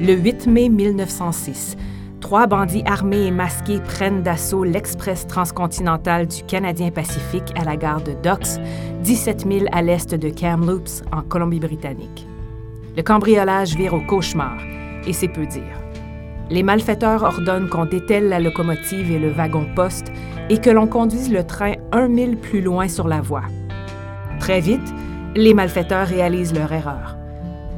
Le 8 mai 1906, trois bandits armés et masqués prennent d'assaut l'Express transcontinental du Canadien Pacifique à la gare de Docks, 17 000 à l'est de Kamloops, en Colombie-Britannique. Le cambriolage vire au cauchemar, et c'est peu dire. Les malfaiteurs ordonnent qu'on dételle la locomotive et le wagon-poste et que l'on conduise le train un mille plus loin sur la voie. Très vite, les malfaiteurs réalisent leur erreur.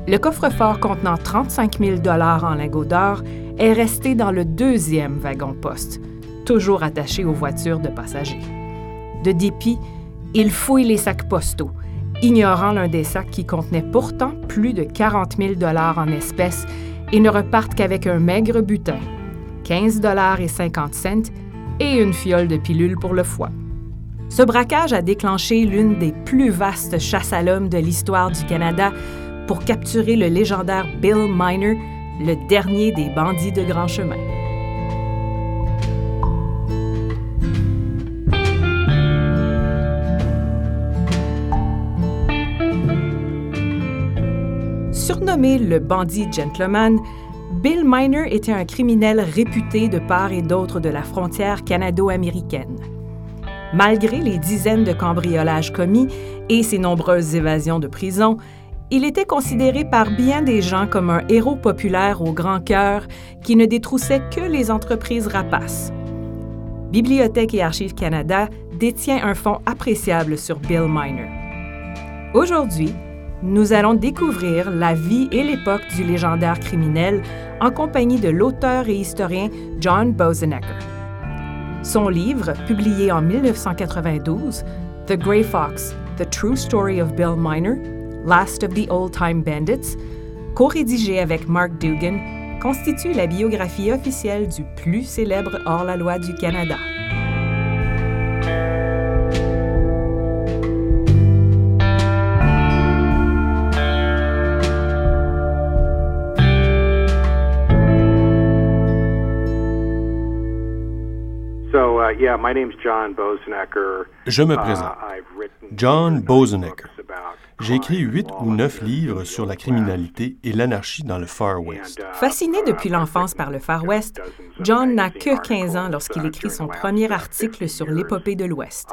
Le coffre-fort contenant 35 000 en lingots d'or est resté dans le deuxième wagon-poste, toujours attaché aux voitures de passagers. De dépit, ils fouillent les sacs postaux, ignorant l'un des sacs qui contenait pourtant plus de 40 000 en espèces et ne repartent qu'avec un maigre butin, 15 et 50 cents et une fiole de pilules pour le foie. Ce braquage a déclenché l'une des plus vastes chasses à l'homme de l'histoire du Canada pour capturer le légendaire Bill Miner, le dernier des bandits de grand chemin. Surnommé le bandit gentleman, Bill Miner était un criminel réputé de part et d'autre de la frontière canado-américaine. Malgré les dizaines de cambriolages commis et ses nombreuses évasions de prison, il était considéré par bien des gens comme un héros populaire au grand cœur qui ne détroussait que les entreprises rapaces. Bibliothèque et Archives Canada détient un fonds appréciable sur Bill Miner. Aujourd'hui, nous allons découvrir la vie et l'époque du légendaire criminel en compagnie de l'auteur et historien John Bosenecker. Son livre, publié en 1992, The Grey Fox, The True Story of Bill Miner, Last of the Old Time Bandits, co-rédigé avec Mark Dugan, constitue la biographie officielle du plus célèbre hors-la-loi du Canada. Je me présente. John Bosenecker. J'ai écrit huit ou neuf livres sur la criminalité et l'anarchie dans le Far West. Fasciné depuis l'enfance par le Far West, John n'a que 15 ans lorsqu'il écrit son premier article sur l'épopée de l'Ouest.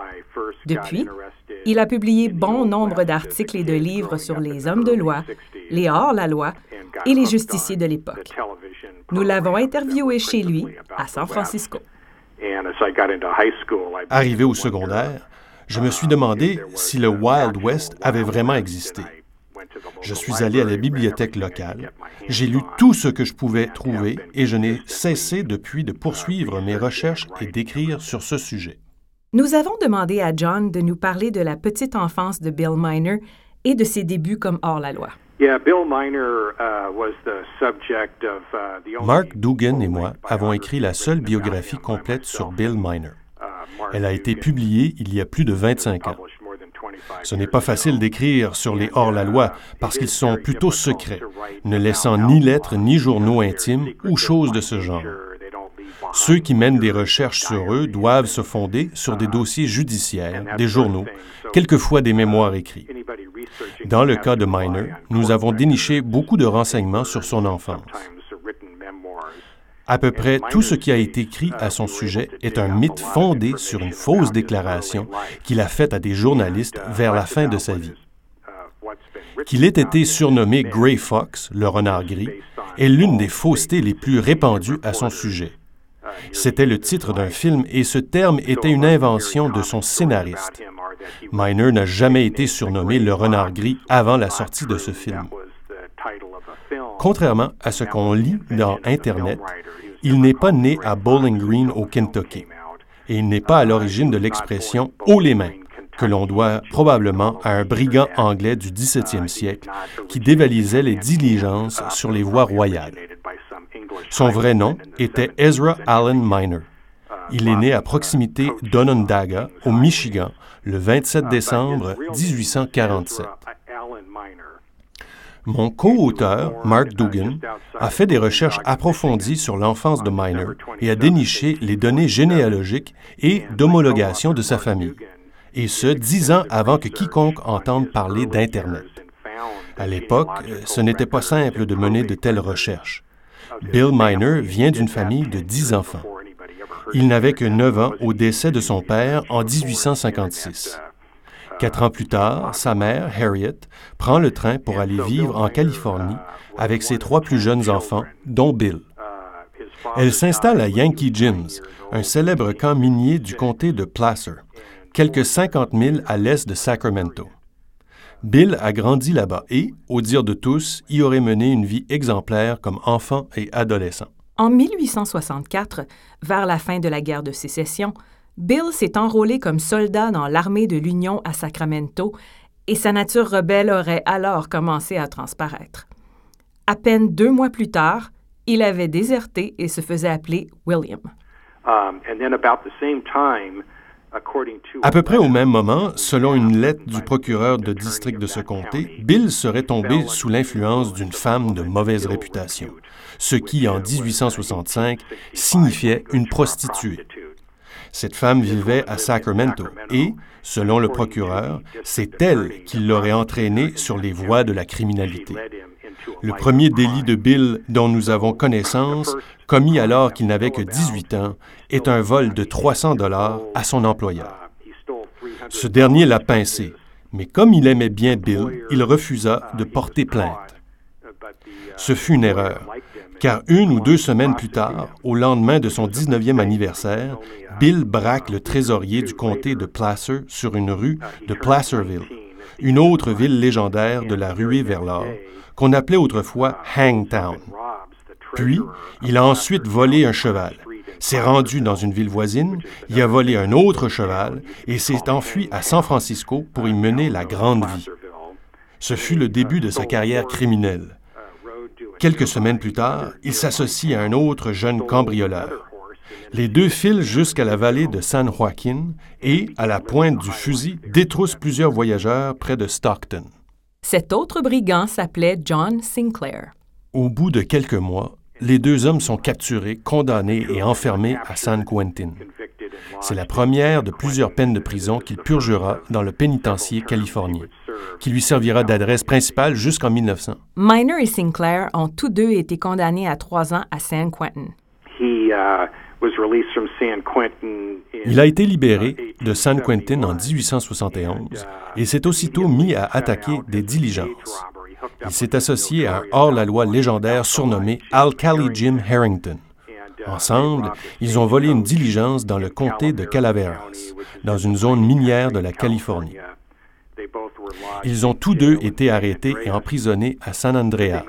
Depuis, il a publié bon nombre d'articles et de livres sur les hommes de loi, les hors-la-loi et les justiciers de l'époque. Nous l'avons interviewé chez lui, à San Francisco. Arrivé au secondaire, je me suis demandé si le Wild West avait vraiment existé. Je suis allé à la bibliothèque locale, j'ai lu tout ce que je pouvais trouver et je n'ai cessé depuis de poursuivre mes recherches et d'écrire sur ce sujet. Nous avons demandé à John de nous parler de la petite enfance de Bill Miner et de ses débuts comme hors-la-loi. Mark Dugan et moi avons écrit la seule biographie complète sur Bill Miner. Elle a été publiée il y a plus de 25 ans. Ce n'est pas facile d'écrire sur les hors-la-loi parce qu'ils sont plutôt secrets, ne laissant ni lettres ni journaux intimes ou choses de ce genre. Ceux qui mènent des recherches sur eux doivent se fonder sur des dossiers judiciaires, des journaux, quelquefois des mémoires écrits. Dans le cas de Miner, nous avons déniché beaucoup de renseignements sur son enfance. À peu près tout ce qui a été écrit à son sujet est un mythe fondé sur une fausse déclaration qu'il a faite à des journalistes vers la fin de sa vie. Qu'il ait été surnommé Grey Fox, le renard gris, est l'une des faussetés les plus répandues à son sujet. C'était le titre d'un film et ce terme était une invention de son scénariste. Miner n'a jamais été surnommé le renard gris avant la sortie de ce film. Contrairement à ce qu'on lit dans Internet, il n'est pas né à Bowling Green au Kentucky et il n'est pas à l'origine de l'expression haut les mains que l'on doit probablement à un brigand anglais du 17e siècle qui dévalisait les diligences sur les voies royales. Son vrai nom était Ezra Allen Miner. Il est né à proximité d'Onondaga, au Michigan, le 27 décembre 1847. Mon co-auteur, Mark Dugan, a fait des recherches approfondies sur l'enfance de Miner et a déniché les données généalogiques et d'homologation de sa famille, et ce, dix ans avant que quiconque entende parler d'Internet. À l'époque, ce n'était pas simple de mener de telles recherches. Bill Miner vient d'une famille de dix enfants. Il n'avait que neuf ans au décès de son père en 1856. Quatre ans plus tard, sa mère, Harriet, prend le train pour aller vivre en Californie avec ses trois plus jeunes enfants, dont Bill. Elle s'installe à Yankee Gyms, un célèbre camp minier du comté de Placer, quelques 50 000 à l'est de Sacramento. Bill a grandi là-bas et, au dire de tous, y aurait mené une vie exemplaire comme enfant et adolescent. En 1864, vers la fin de la guerre de sécession, Bill s'est enrôlé comme soldat dans l'armée de l'Union à Sacramento et sa nature rebelle aurait alors commencé à transparaître. À peine deux mois plus tard, il avait déserté et se faisait appeler William. Um, à peu près au même moment, selon une lettre du procureur de district de ce comté, Bill serait tombé sous l'influence d'une femme de mauvaise réputation, ce qui, en 1865, signifiait une prostituée. Cette femme vivait à Sacramento et, selon le procureur, c'est elle qui l'aurait entraîné sur les voies de la criminalité. Le premier délit de Bill dont nous avons connaissance, commis alors qu'il n'avait que 18 ans, est un vol de 300 dollars à son employeur. Ce dernier l'a pincé, mais comme il aimait bien Bill, il refusa de porter plainte. Ce fut une erreur, car une ou deux semaines plus tard, au lendemain de son 19e anniversaire, Bill braque le trésorier du comté de Placer sur une rue de Placerville, une autre ville légendaire de la ruée vers l'or, qu'on appelait autrefois Hangtown. Puis, il a ensuite volé un cheval, s'est rendu dans une ville voisine, y a volé un autre cheval et s'est enfui à San Francisco pour y mener la grande vie. Ce fut le début de sa carrière criminelle. Quelques semaines plus tard, il s'associe à un autre jeune cambrioleur. Les deux filent jusqu'à la vallée de San Joaquin et, à la pointe du fusil, détroussent plusieurs voyageurs près de Stockton. Cet autre brigand s'appelait John Sinclair. Au bout de quelques mois, les deux hommes sont capturés, condamnés et enfermés à San Quentin. C'est la première de plusieurs peines de prison qu'il purgera dans le pénitencier californien qui lui servira d'adresse principale jusqu'en 1900. Miner et Sinclair ont tous deux été condamnés à trois ans à San Quentin. Uh, Il a été libéré de San Quentin en 1871 et s'est aussitôt mis à attaquer des diligences. Il s'est associé à un hors-la-loi légendaire surnommé Alcali Jim Harrington. Ensemble, ils ont volé une diligence dans le comté de Calaveras, dans une zone minière de la Californie. Ils ont tous deux été arrêtés et emprisonnés à San Andreas.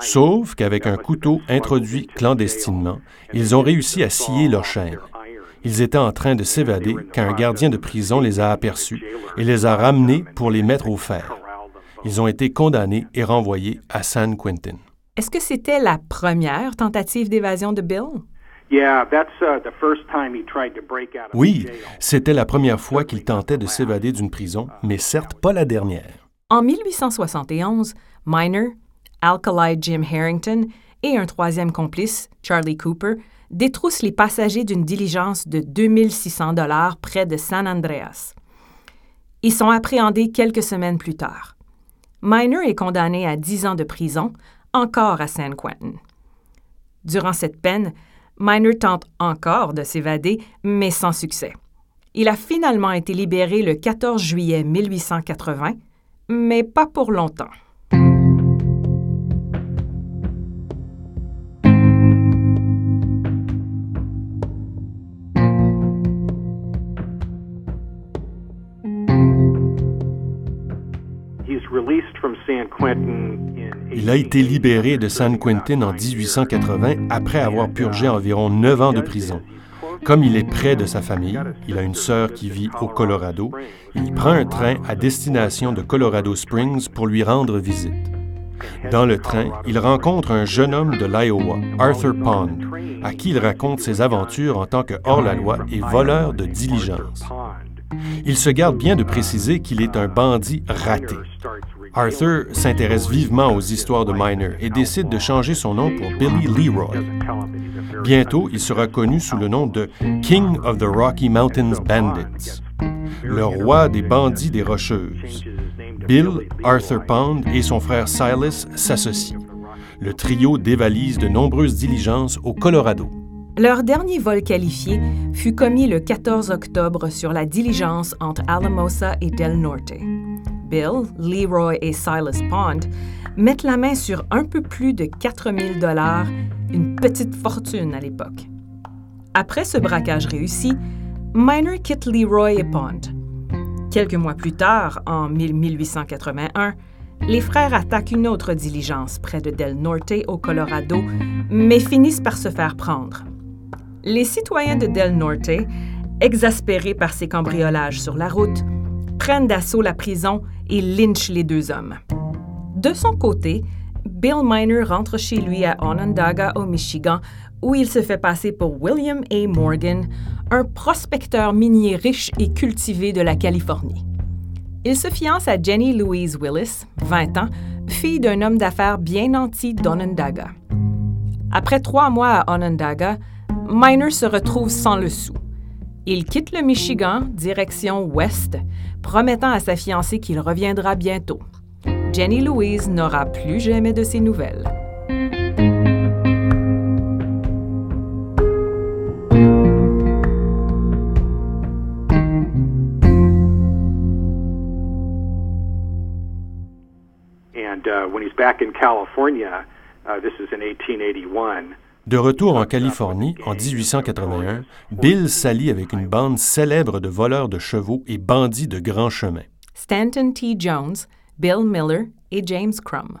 Sauf qu'avec un couteau introduit clandestinement, ils ont réussi à scier leurs chaînes. Ils étaient en train de s'évader quand un gardien de prison les a aperçus et les a ramenés pour les mettre au fer. Ils ont été condamnés et renvoyés à San Quentin. Est-ce que c'était la première tentative d'évasion de Bill? Oui, c'était la première fois qu'il tentait de s'évader d'une prison, mais certes pas la dernière. En 1871, Miner, Alkali Jim Harrington et un troisième complice, Charlie Cooper, détroussent les passagers d'une diligence de 2600 dollars près de San Andreas. Ils sont appréhendés quelques semaines plus tard. Miner est condamné à 10 ans de prison, encore à San Quentin. Durant cette peine, Miner tente encore de s'évader, mais sans succès. Il a finalement été libéré le 14 juillet 1880, mais pas pour longtemps. Il a été libéré de San Quentin en 1880 après avoir purgé environ neuf ans de prison. Comme il est près de sa famille, il a une sœur qui vit au Colorado, il prend un train à destination de Colorado Springs pour lui rendre visite. Dans le train, il rencontre un jeune homme de l'Iowa, Arthur Pond, à qui il raconte ses aventures en tant que hors-la-loi et voleur de diligence. Il se garde bien de préciser qu'il est un bandit raté. Arthur s'intéresse vivement aux histoires de Miner et décide de changer son nom pour Billy Leroy. Bientôt, il sera connu sous le nom de King of the Rocky Mountains Bandits, le roi des bandits des Rocheuses. Bill, Arthur Pond et son frère Silas s'associent. Le trio dévalise de nombreuses diligences au Colorado. Leur dernier vol qualifié fut commis le 14 octobre sur la diligence entre Alamosa et Del Norte. Bill, Leroy et Silas Pond mettent la main sur un peu plus de 4000 dollars, une petite fortune à l'époque. Après ce braquage réussi, Miner quitte Leroy et Pond. Quelques mois plus tard, en 1881, les frères attaquent une autre diligence près de Del Norte au Colorado, mais finissent par se faire prendre. Les citoyens de Del Norte, exaspérés par ces cambriolages sur la route, prennent d'assaut la prison et lynchent les deux hommes. De son côté, Bill Miner rentre chez lui à Onondaga, au Michigan, où il se fait passer pour William A. Morgan, un prospecteur minier riche et cultivé de la Californie. Il se fiance à Jenny Louise Willis, 20 ans, fille d'un homme d'affaires bien nanti d'Onondaga. Après trois mois à Onondaga, Miner se retrouve sans le sou. Il quitte le Michigan, direction ouest, promettant à sa fiancée qu'il reviendra bientôt. Jenny Louise n'aura plus jamais de ses nouvelles. And uh, when he's back in California, uh, this is in 1881. De retour en Californie en 1881, Bill s'allie avec une bande célèbre de voleurs de chevaux et bandits de grands chemins. Stanton T. Jones, Bill Miller et James Crum.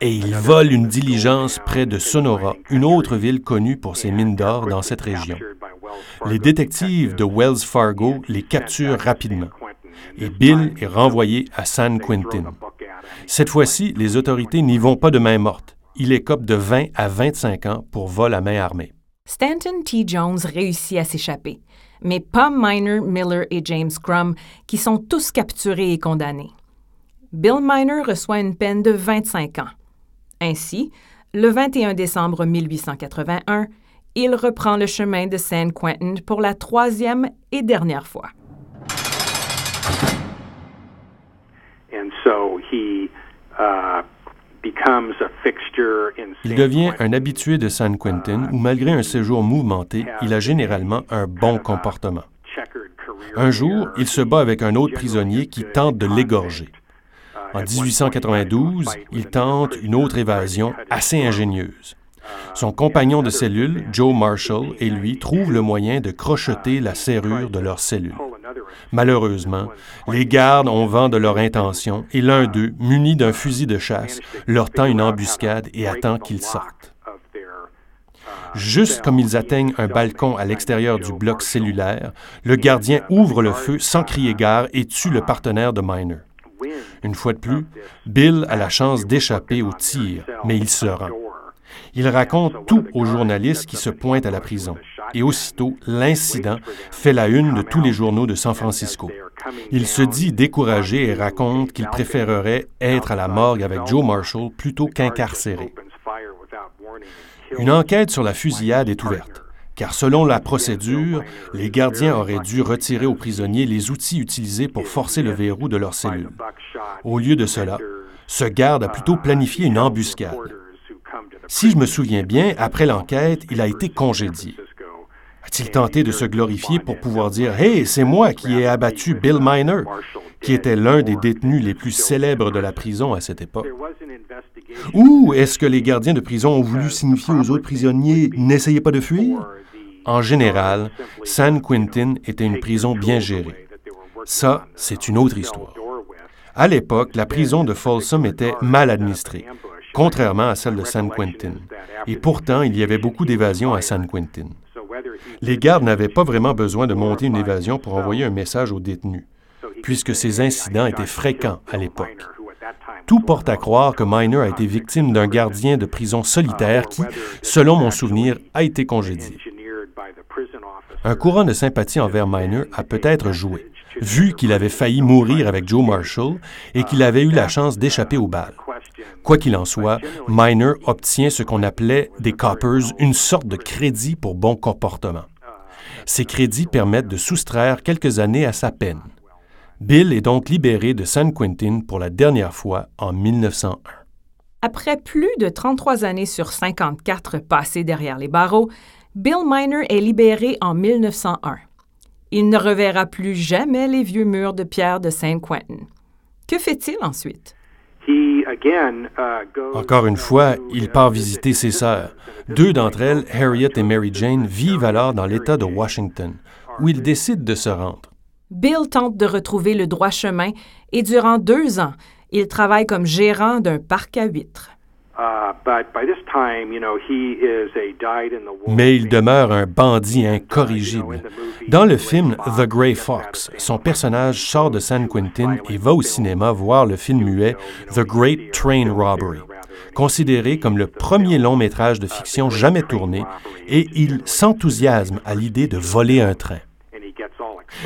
Et ils volent une diligence près de Sonora, une autre ville connue pour ses mines d'or dans cette région. Les détectives de Wells Fargo les capturent rapidement et Bill est renvoyé à San Quentin. Cette fois-ci, les autorités n'y vont pas de main morte. Il écope de 20 à 25 ans pour vol à main armée. Stanton T. Jones réussit à s'échapper, mais pas Miner, Miller et James Crum, qui sont tous capturés et condamnés. Bill Miner reçoit une peine de 25 ans. Ainsi, le 21 décembre 1881, il reprend le chemin de San Quentin pour la troisième et dernière fois. Uh, il devient un habitué de San Quentin où, malgré un séjour mouvementé, il a généralement un bon comportement. Un jour, il se bat avec un autre prisonnier qui tente de l'égorger. En 1892, il tente une autre évasion assez ingénieuse. Son compagnon de cellule, Joe Marshall, et lui trouvent le moyen de crocheter la serrure de leur cellule. Malheureusement, les gardes ont vent de leur intention et l'un d'eux, muni d'un fusil de chasse, leur tend une embuscade et attend qu'ils sortent. Juste comme ils atteignent un balcon à l'extérieur du bloc cellulaire, le gardien ouvre le feu sans crier gare et tue le partenaire de Miner. Une fois de plus, Bill a la chance d'échapper au tir, mais il se rend. Il raconte tout aux journalistes qui se pointent à la prison. Et aussitôt, l'incident fait la une de tous les journaux de San Francisco. Il se dit découragé et raconte qu'il préférerait être à la morgue avec Joe Marshall plutôt qu'incarcéré. Une enquête sur la fusillade est ouverte, car selon la procédure, les gardiens auraient dû retirer aux prisonniers les outils utilisés pour forcer le verrou de leur cellule. Au lieu de cela, ce garde a plutôt planifié une embuscade. Si je me souviens bien, après l'enquête, il a été congédié. A-t-il tenté de se glorifier pour pouvoir dire Hey, c'est moi qui ai abattu Bill Miner, qui était l'un des détenus les plus célèbres de la prison à cette époque? Ou est-ce que les gardiens de prison ont voulu signifier aux autres prisonniers N'essayez pas de fuir? En général, San Quentin était une prison bien gérée. Ça, c'est une autre histoire. À l'époque, la prison de Folsom était mal administrée contrairement à celle de San Quentin. Et pourtant, il y avait beaucoup d'évasions à San Quentin. Les gardes n'avaient pas vraiment besoin de monter une évasion pour envoyer un message aux détenus. puisque ces incidents étaient fréquents à l'époque. Tout porte à croire que Miner a été victime d'un gardien de prison solitaire qui, selon mon souvenir, a été congédié. Un courant de sympathie envers Miner a peut-être joué, vu qu'il avait failli mourir avec Joe Marshall et qu'il avait eu la chance d'échapper au bal. Quoi qu'il en soit, Miner obtient ce qu'on appelait des coppers, une sorte de crédit pour bon comportement. Ces crédits permettent de soustraire quelques années à sa peine. Bill est donc libéré de San Quentin pour la dernière fois en 1901. Après plus de 33 années sur 54 passées derrière les barreaux, Bill Miner est libéré en 1901. Il ne reverra plus jamais les vieux murs de pierre de San Quentin. Que fait-il ensuite? Uh, Encore une fois, il part visiter ses sœurs. Deux d'entre elles, Harriet et Mary Jane, vivent alors dans l'État de Washington, où il décide de se rendre. Bill tente de retrouver le droit chemin et durant deux ans, il travaille comme gérant d'un parc à huîtres. Mais il demeure un bandit incorrigible. Dans le film The Grey Fox, son personnage sort de San Quentin et va au cinéma voir le film muet The Great Train Robbery, considéré comme le premier long métrage de fiction jamais tourné, et il s'enthousiasme à l'idée de voler un train.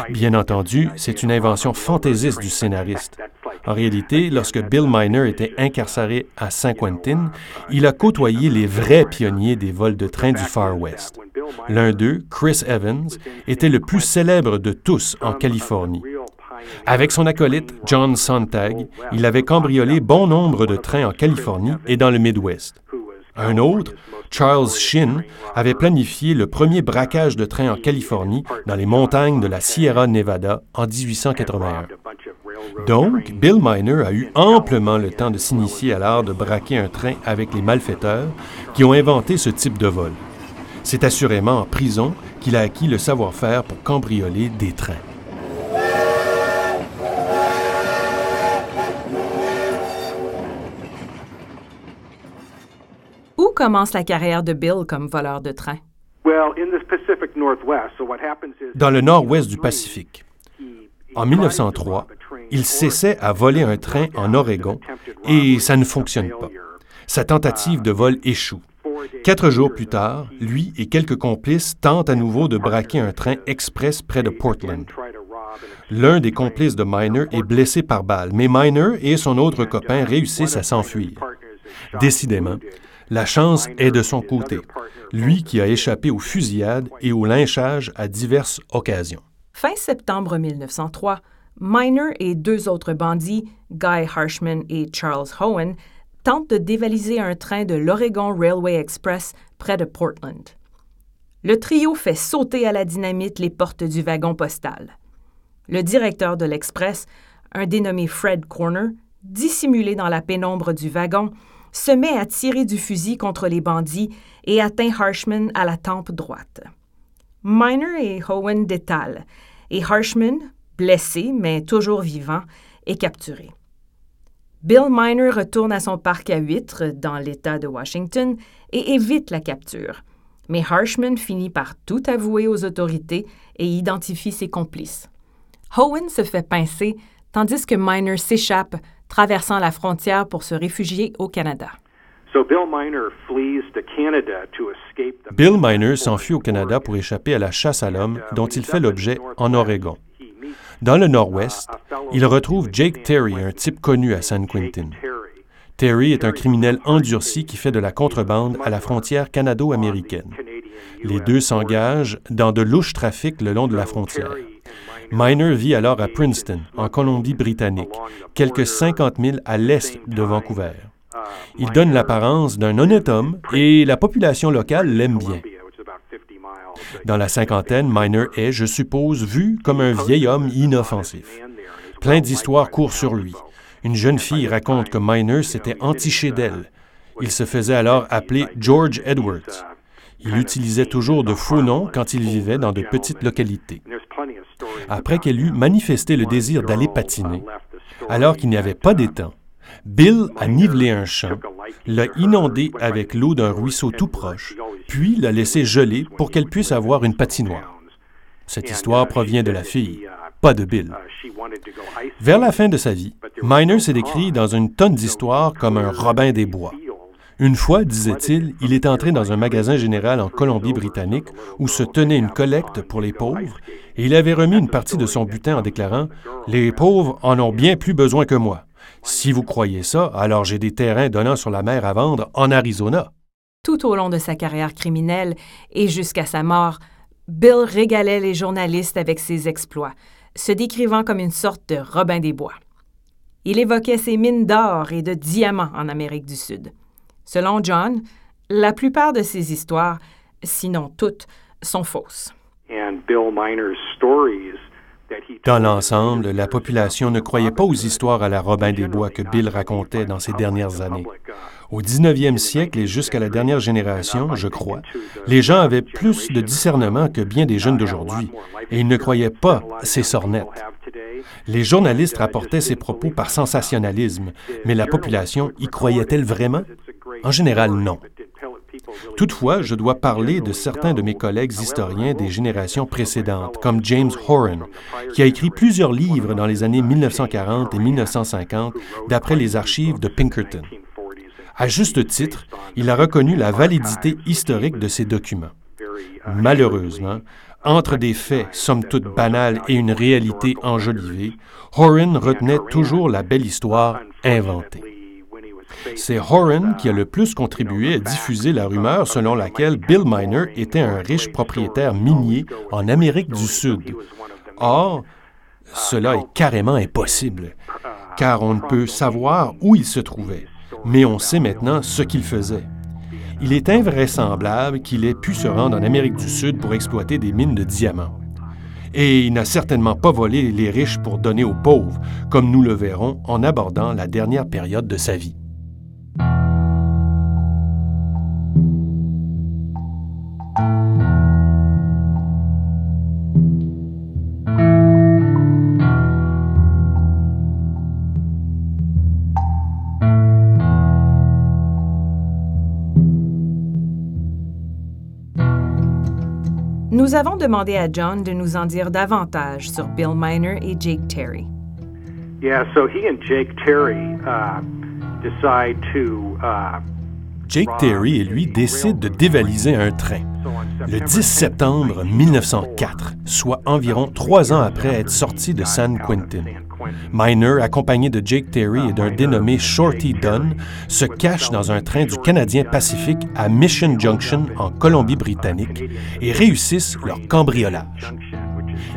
Bien entendu, c'est une invention fantaisiste du scénariste. En réalité, lorsque Bill Miner était incarcéré à San Quentin, il a côtoyé les vrais pionniers des vols de train du Far West. L'un d'eux, Chris Evans, était le plus célèbre de tous en Californie. Avec son acolyte John Sontag, il avait cambriolé bon nombre de trains en Californie et dans le Midwest. Un autre, Charles Shinn, avait planifié le premier braquage de train en Californie dans les montagnes de la Sierra Nevada en 1881. Donc, Bill Miner a eu amplement le temps de s'initier à l'art de braquer un train avec les malfaiteurs qui ont inventé ce type de vol. C'est assurément en prison qu'il a acquis le savoir-faire pour cambrioler des trains. commence la carrière de Bill comme voleur de train? Dans le nord-ouest du Pacifique. En 1903, il cessait à voler un train en Oregon et ça ne fonctionne pas. Sa tentative de vol échoue. Quatre jours plus tard, lui et quelques complices tentent à nouveau de braquer un train express près de Portland. L'un des complices de Miner est blessé par balle, mais Miner et son autre copain réussissent à s'enfuir. Décidément, la chance est de son côté, lui qui a échappé aux fusillades et au lynchage à diverses occasions. Fin septembre 1903, Miner et deux autres bandits, Guy Harshman et Charles Hohen, tentent de dévaliser un train de l'Oregon Railway Express près de Portland. Le trio fait sauter à la dynamite les portes du wagon postal. Le directeur de l'Express, un dénommé Fred Corner, dissimulé dans la pénombre du wagon, se met à tirer du fusil contre les bandits et atteint Harshman à la tempe droite. Miner et Howen détalent, et Harshman, blessé mais toujours vivant, est capturé. Bill Miner retourne à son parc à huîtres dans l'État de Washington et évite la capture. Mais Harshman finit par tout avouer aux autorités et identifie ses complices. Howen se fait pincer tandis que Miner s'échappe traversant la frontière pour se réfugier au Canada. Bill Miner s'enfuit au Canada pour échapper à la chasse à l'homme dont il fait l'objet en Oregon. Dans le nord-ouest, il retrouve Jake Terry, un type connu à San Quentin. Terry est un criminel endurci qui fait de la contrebande à la frontière canado-américaine. Les deux s'engagent dans de louches trafics le long de la frontière. Miner vit alors à Princeton, en Colombie-Britannique, quelques 50 000 à l'est de Vancouver. Il donne l'apparence d'un honnête homme et la population locale l'aime bien. Dans la cinquantaine, Miner est, je suppose, vu comme un vieil homme inoffensif. Plein d'histoires courent sur lui. Une jeune fille raconte que Miner s'était entiché d'elle. Il se faisait alors appeler George Edwards. Il utilisait toujours de faux noms quand il vivait dans de petites localités après qu'elle eut manifesté le désir d'aller patiner, alors qu'il n'y avait pas d'étang. Bill a nivelé un champ, l'a inondé avec l'eau d'un ruisseau tout proche, puis l'a laissé geler pour qu'elle puisse avoir une patinoire. Cette histoire provient de la fille. pas de Bill. Vers la fin de sa vie, Miner s'est décrit dans une tonne d'histoires comme un Robin des Bois. Une fois, disait-il, il est entré dans un magasin général en Colombie-Britannique où se tenait une collecte pour les pauvres et il avait remis une partie de son butin en déclarant Les pauvres en ont bien plus besoin que moi. Si vous croyez ça, alors j'ai des terrains donnant sur la mer à vendre en Arizona. Tout au long de sa carrière criminelle et jusqu'à sa mort, Bill régalait les journalistes avec ses exploits, se décrivant comme une sorte de Robin des Bois. Il évoquait ses mines d'or et de diamants en Amérique du Sud. Selon John, la plupart de ces histoires, sinon toutes, sont fausses. Dans l'ensemble, la population ne croyait pas aux histoires à la Robin des Bois que Bill racontait dans ces dernières années. Au 19e siècle et jusqu'à la dernière génération, je crois, les gens avaient plus de discernement que bien des jeunes d'aujourd'hui, et ils ne croyaient pas ces sornettes. Les journalistes rapportaient ces propos par sensationnalisme, mais la population y croyait-elle vraiment? En général, non. Toutefois, je dois parler de certains de mes collègues historiens des générations précédentes, comme James Horan, qui a écrit plusieurs livres dans les années 1940 et 1950 d'après les archives de Pinkerton. À juste titre, il a reconnu la validité historique de ces documents. Malheureusement, entre des faits somme toute banals et une réalité enjolivée, Horan retenait toujours la belle histoire inventée. C'est Horan qui a le plus contribué à diffuser la rumeur selon laquelle Bill Miner était un riche propriétaire minier en Amérique du Sud. Or, cela est carrément impossible, car on ne peut savoir où il se trouvait, mais on sait maintenant ce qu'il faisait. Il est invraisemblable qu'il ait pu se rendre en Amérique du Sud pour exploiter des mines de diamants. Et il n'a certainement pas volé les riches pour donner aux pauvres, comme nous le verrons en abordant la dernière période de sa vie. Nous avons demandé à John de nous en dire davantage sur Bill Miner et Jake Terry. Yeah, so he and Jake Terry uh, decide to uh, Jake Terry et lui décident de dévaliser un train. Le 10 septembre 1904, soit environ trois ans après être sorti de San Quentin. Miner, accompagné de Jake Terry et d'un dénommé Shorty Dunn, se cache dans un train du Canadien Pacifique à Mission Junction en Colombie-Britannique et réussissent leur cambriolage.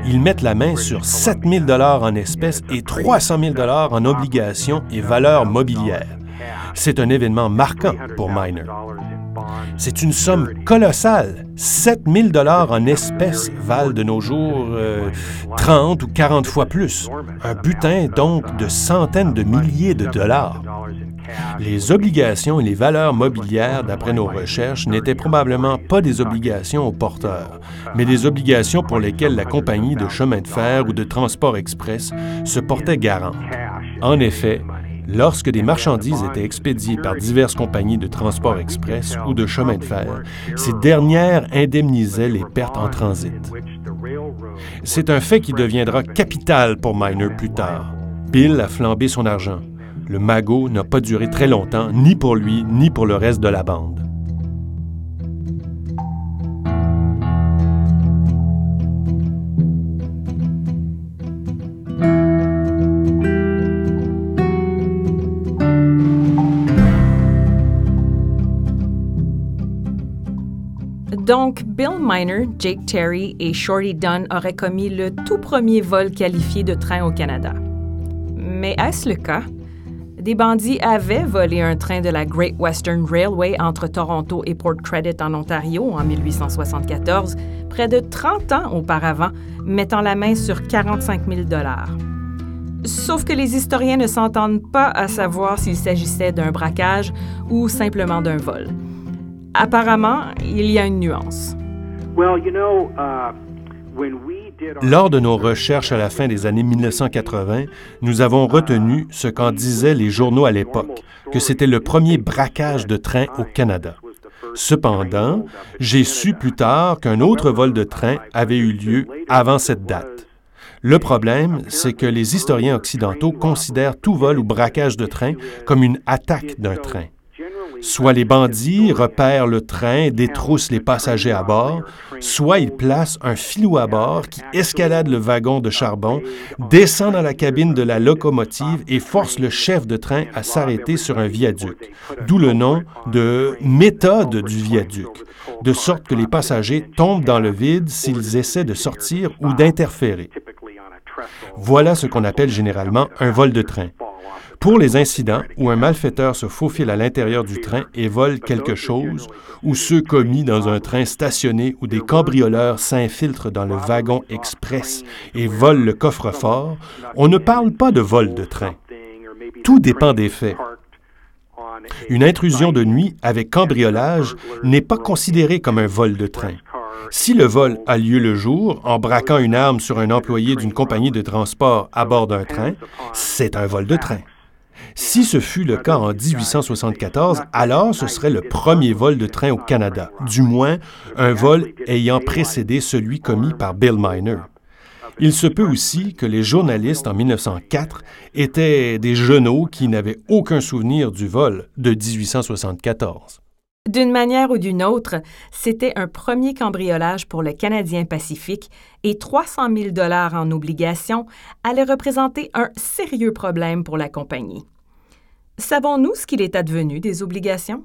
Ils mettent la main sur 7000 dollars en espèces et 300 000 dollars en obligations et valeurs mobilières. C'est un événement marquant pour Miner. C'est une somme colossale. 7000 dollars en espèces valent de nos jours 30 euh, ou 40 fois plus. Un butin donc de centaines de milliers de dollars. Les obligations et les valeurs mobilières, d'après nos recherches, n'étaient probablement pas des obligations aux porteurs, mais des obligations pour lesquelles la compagnie de chemin de fer ou de transport express se portait garante. En effet, Lorsque des marchandises étaient expédiées par diverses compagnies de transport express ou de chemin de fer, ces dernières indemnisaient les pertes en transit. C'est un fait qui deviendra capital pour Miner plus tard. Bill a flambé son argent. Le magot n'a pas duré très longtemps, ni pour lui, ni pour le reste de la bande. Donc, Bill Miner, Jake Terry et Shorty Dunn auraient commis le tout premier vol qualifié de train au Canada. Mais est-ce le cas? Des bandits avaient volé un train de la Great Western Railway entre Toronto et Port Credit en Ontario en 1874, près de 30 ans auparavant, mettant la main sur 45 000 Sauf que les historiens ne s'entendent pas à savoir s'il s'agissait d'un braquage ou simplement d'un vol. Apparemment, il y a une nuance. Uh, Lors de nos recherches à la fin des années 1980, nous avons retenu ce qu'en disaient les journaux à l'époque, que c'était le premier braquage de train au Canada. Cependant, j'ai su plus tard qu'un autre vol de train avait eu lieu avant cette date. Le problème, c'est que les historiens occidentaux considèrent tout vol ou braquage de train comme une attaque d'un train. Soit les bandits repèrent le train détroussent les passagers à bord, soit ils placent un filou à bord qui escalade le wagon de charbon, descend dans la cabine de la locomotive et force le chef de train à s'arrêter sur un viaduc, d'où le nom de méthode du viaduc, de sorte que les passagers tombent dans le vide s'ils essaient de sortir ou d'interférer. Voilà ce qu'on appelle généralement un vol de train. Pour les incidents où un malfaiteur se faufile à l'intérieur du train et vole quelque chose, ou ceux commis dans un train stationné où des cambrioleurs s'infiltrent dans le wagon express et volent le coffre-fort, on ne parle pas de vol de train. Tout dépend des faits. Une intrusion de nuit avec cambriolage n'est pas considérée comme un vol de train. Si le vol a lieu le jour, en braquant une arme sur un employé d'une compagnie de transport à bord d'un train, c'est un vol de train. Si ce fut le cas en 1874, alors ce serait le premier vol de train au Canada, du moins un vol ayant précédé celui commis par Bill Miner. Il se peut aussi que les journalistes en 1904 étaient des genoux qui n'avaient aucun souvenir du vol de 1874. D'une manière ou d'une autre, c'était un premier cambriolage pour le Canadien Pacifique et 300 000 dollars en obligations allaient représenter un sérieux problème pour la compagnie. Savons-nous ce qu'il est advenu des obligations?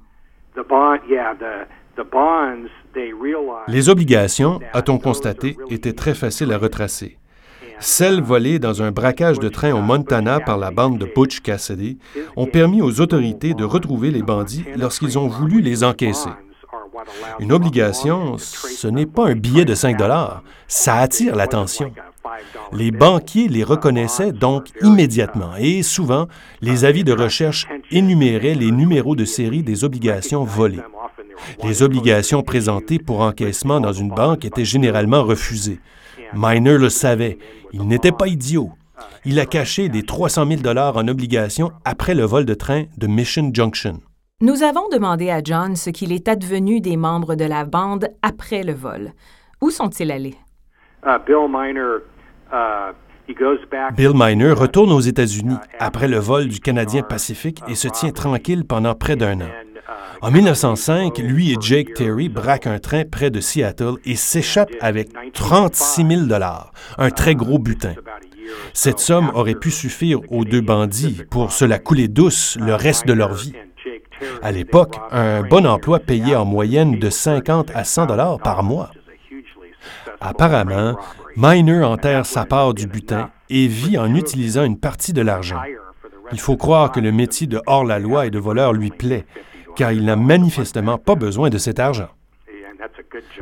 Les obligations, a-t-on constaté, étaient très faciles à retracer. Celles volées dans un braquage de train au Montana par la bande de Butch Cassidy ont permis aux autorités de retrouver les bandits lorsqu'ils ont voulu les encaisser. Une obligation, ce n'est pas un billet de 5 dollars, ça attire l'attention. Les banquiers les reconnaissaient donc immédiatement et souvent, les avis de recherche énuméraient les numéros de série des obligations volées. Les obligations présentées pour encaissement dans une banque étaient généralement refusées. Miner le savait. Il n'était pas idiot. Il a caché des 300 000 dollars en obligations après le vol de train de Mission Junction. Nous avons demandé à John ce qu'il est advenu des membres de la bande après le vol. Où sont-ils allés? Uh, Bill Miner uh, retourne aux États-Unis uh, après le vol du Canadien Pacifique et se tient tranquille pendant près d'un an. En 1905, lui et Jake Terry braquent un train près de Seattle et s'échappent avec 36 000 un très gros butin. Cette somme aurait pu suffire aux deux bandits pour se la couler douce le reste de leur vie. À l'époque, un bon emploi payait en moyenne de 50 à 100 dollars par mois. Apparemment, Miner enterre sa part du butin et vit en utilisant une partie de l'argent. Il faut croire que le métier de hors-la-loi et de voleur lui plaît, car il n'a manifestement pas besoin de cet argent.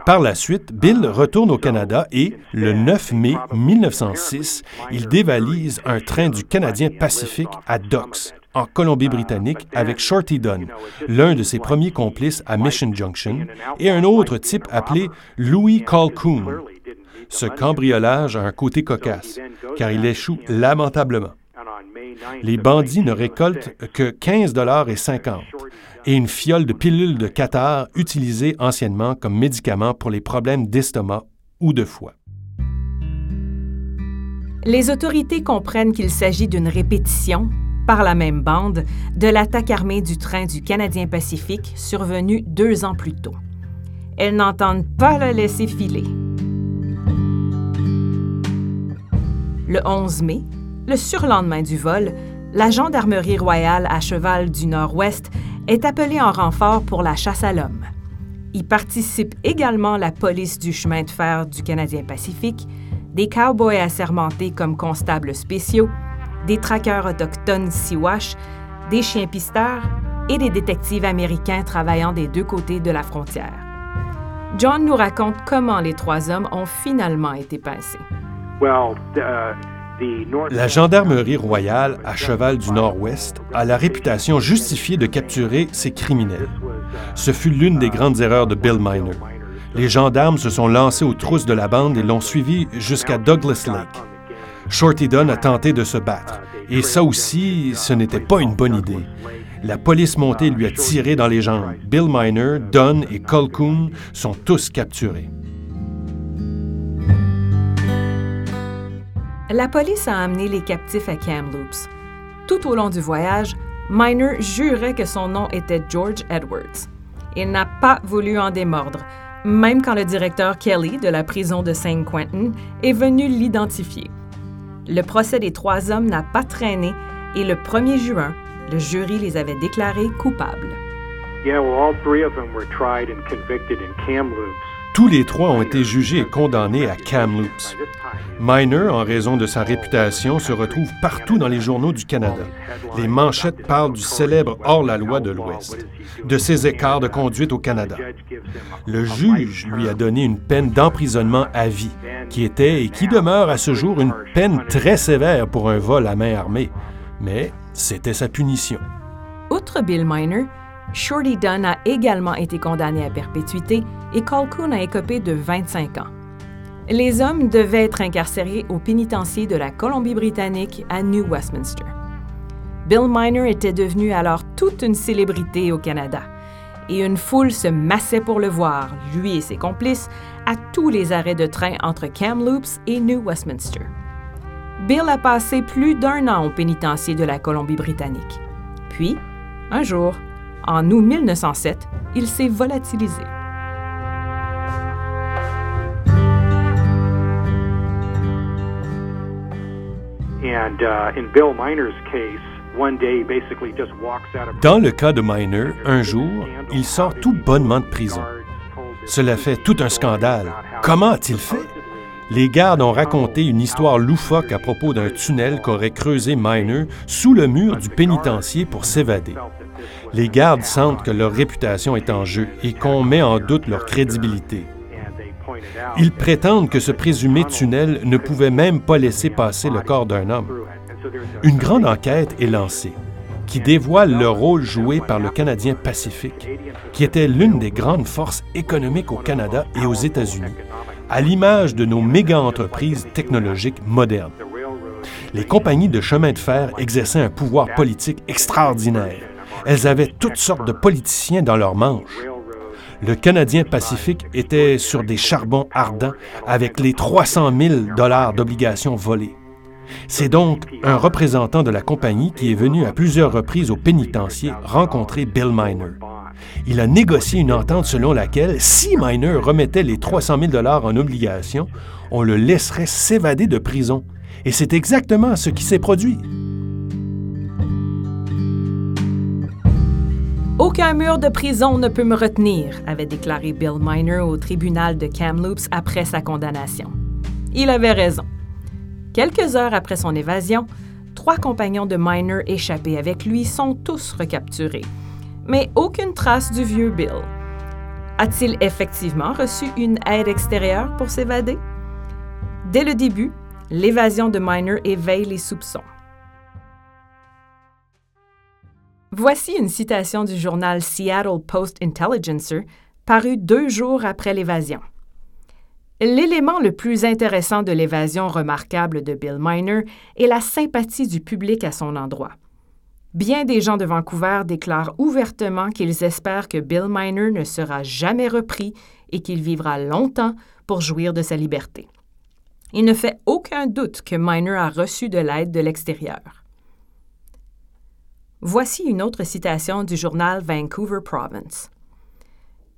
Par la suite, Bill retourne au Canada et, le 9 mai 1906, il dévalise un train du Canadien Pacifique à Docks, en Colombie-Britannique, avec Shorty Dunn, l'un de ses premiers complices à Mission Junction, et un autre type appelé Louis Colquhoun. Ce cambriolage a un côté cocasse, car il échoue lamentablement. Les bandits ne récoltent que 15 dollars et 50 et une fiole de pilules de cathare utilisée anciennement comme médicament pour les problèmes d'estomac ou de foie. Les autorités comprennent qu'il s'agit d'une répétition, par la même bande, de l'attaque armée du train du Canadien Pacifique survenue deux ans plus tôt. Elles n'entendent pas le laisser filer. Le 11 mai, le surlendemain du vol, la Gendarmerie royale à cheval du Nord-Ouest est appelée en renfort pour la chasse à l'homme. Y participent également la police du chemin de fer du Canadien Pacifique, des cowboys assermentés comme constables spéciaux, des traqueurs autochtones Siwash, des chiens pisteurs et des détectives américains travaillant des deux côtés de la frontière. John nous raconte comment les trois hommes ont finalement été pincés. La gendarmerie royale à cheval du Nord-Ouest a la réputation justifiée de capturer ces criminels. Ce fut l'une des grandes erreurs de Bill Miner. Les gendarmes se sont lancés aux trousses de la bande et l'ont suivi jusqu'à Douglas Lake. Shorty Dunn a tenté de se battre, et ça aussi, ce n'était pas une bonne idée. La police montée lui a tiré dans les jambes. Bill Miner, Dunn et Colquhoun sont tous capturés. La police a amené les captifs à Kamloops. Tout au long du voyage, Miner jurait que son nom était George Edwards. Il n'a pas voulu en démordre, même quand le directeur Kelly de la prison de Saint Quentin est venu l'identifier. Le procès des trois hommes n'a pas traîné et le 1er juin, le jury les avait déclarés coupables. Tous les trois ont été jugés et condamnés à Kamloops. Miner, en raison de sa réputation, se retrouve partout dans les journaux du Canada. Les manchettes parlent du célèbre hors-la-loi de l'Ouest, de ses écarts de conduite au Canada. Le juge lui a donné une peine d'emprisonnement à vie, qui était et qui demeure à ce jour une peine très sévère pour un vol à main armée. Mais c'était sa punition. Outre Bill Miner, Shorty Dunn a également été condamné à perpétuité et Colquhoun a écopé de 25 ans. Les hommes devaient être incarcérés au pénitencier de la Colombie-Britannique à New Westminster. Bill Miner était devenu alors toute une célébrité au Canada et une foule se massait pour le voir, lui et ses complices, à tous les arrêts de train entre Kamloops et New Westminster. Bill a passé plus d'un an au pénitencier de la Colombie-Britannique. Puis, un jour, en août 1907, il s'est volatilisé. Dans le cas de Miner, un jour, il sort tout bonnement de prison. Cela fait tout un scandale. Comment a-t-il fait? Les gardes ont raconté une histoire loufoque à propos d'un tunnel qu'aurait creusé Miner sous le mur du pénitencier pour s'évader. Les gardes sentent que leur réputation est en jeu et qu'on met en doute leur crédibilité. Ils prétendent que ce présumé tunnel ne pouvait même pas laisser passer le corps d'un homme. Une grande enquête est lancée qui dévoile le rôle joué par le Canadien Pacifique, qui était l'une des grandes forces économiques au Canada et aux États-Unis, à l'image de nos méga-entreprises technologiques modernes. Les compagnies de chemin de fer exerçaient un pouvoir politique extraordinaire. Elles avaient toutes sortes de politiciens dans leurs manches le Canadien Pacifique était sur des charbons ardents avec les 300 000 dollars d'obligations volées. C'est donc un représentant de la compagnie qui est venu à plusieurs reprises au pénitencier rencontrer Bill Miner. Il a négocié une entente selon laquelle, si Miner remettait les 300 000 dollars en obligations, on le laisserait s'évader de prison. Et c'est exactement ce qui s'est produit. Aucun mur de prison ne peut me retenir, avait déclaré Bill Miner au tribunal de Kamloops après sa condamnation. Il avait raison. Quelques heures après son évasion, trois compagnons de Miner échappés avec lui sont tous recapturés. Mais aucune trace du vieux Bill. A-t-il effectivement reçu une aide extérieure pour s'évader? Dès le début, l'évasion de Miner éveille les soupçons. Voici une citation du journal Seattle Post-Intelligencer, paru deux jours après l'évasion. L'élément le plus intéressant de l'évasion remarquable de Bill Miner est la sympathie du public à son endroit. Bien des gens de Vancouver déclarent ouvertement qu'ils espèrent que Bill Miner ne sera jamais repris et qu'il vivra longtemps pour jouir de sa liberté. Il ne fait aucun doute que Miner a reçu de l'aide de l'extérieur. Voici une autre citation du journal Vancouver Province.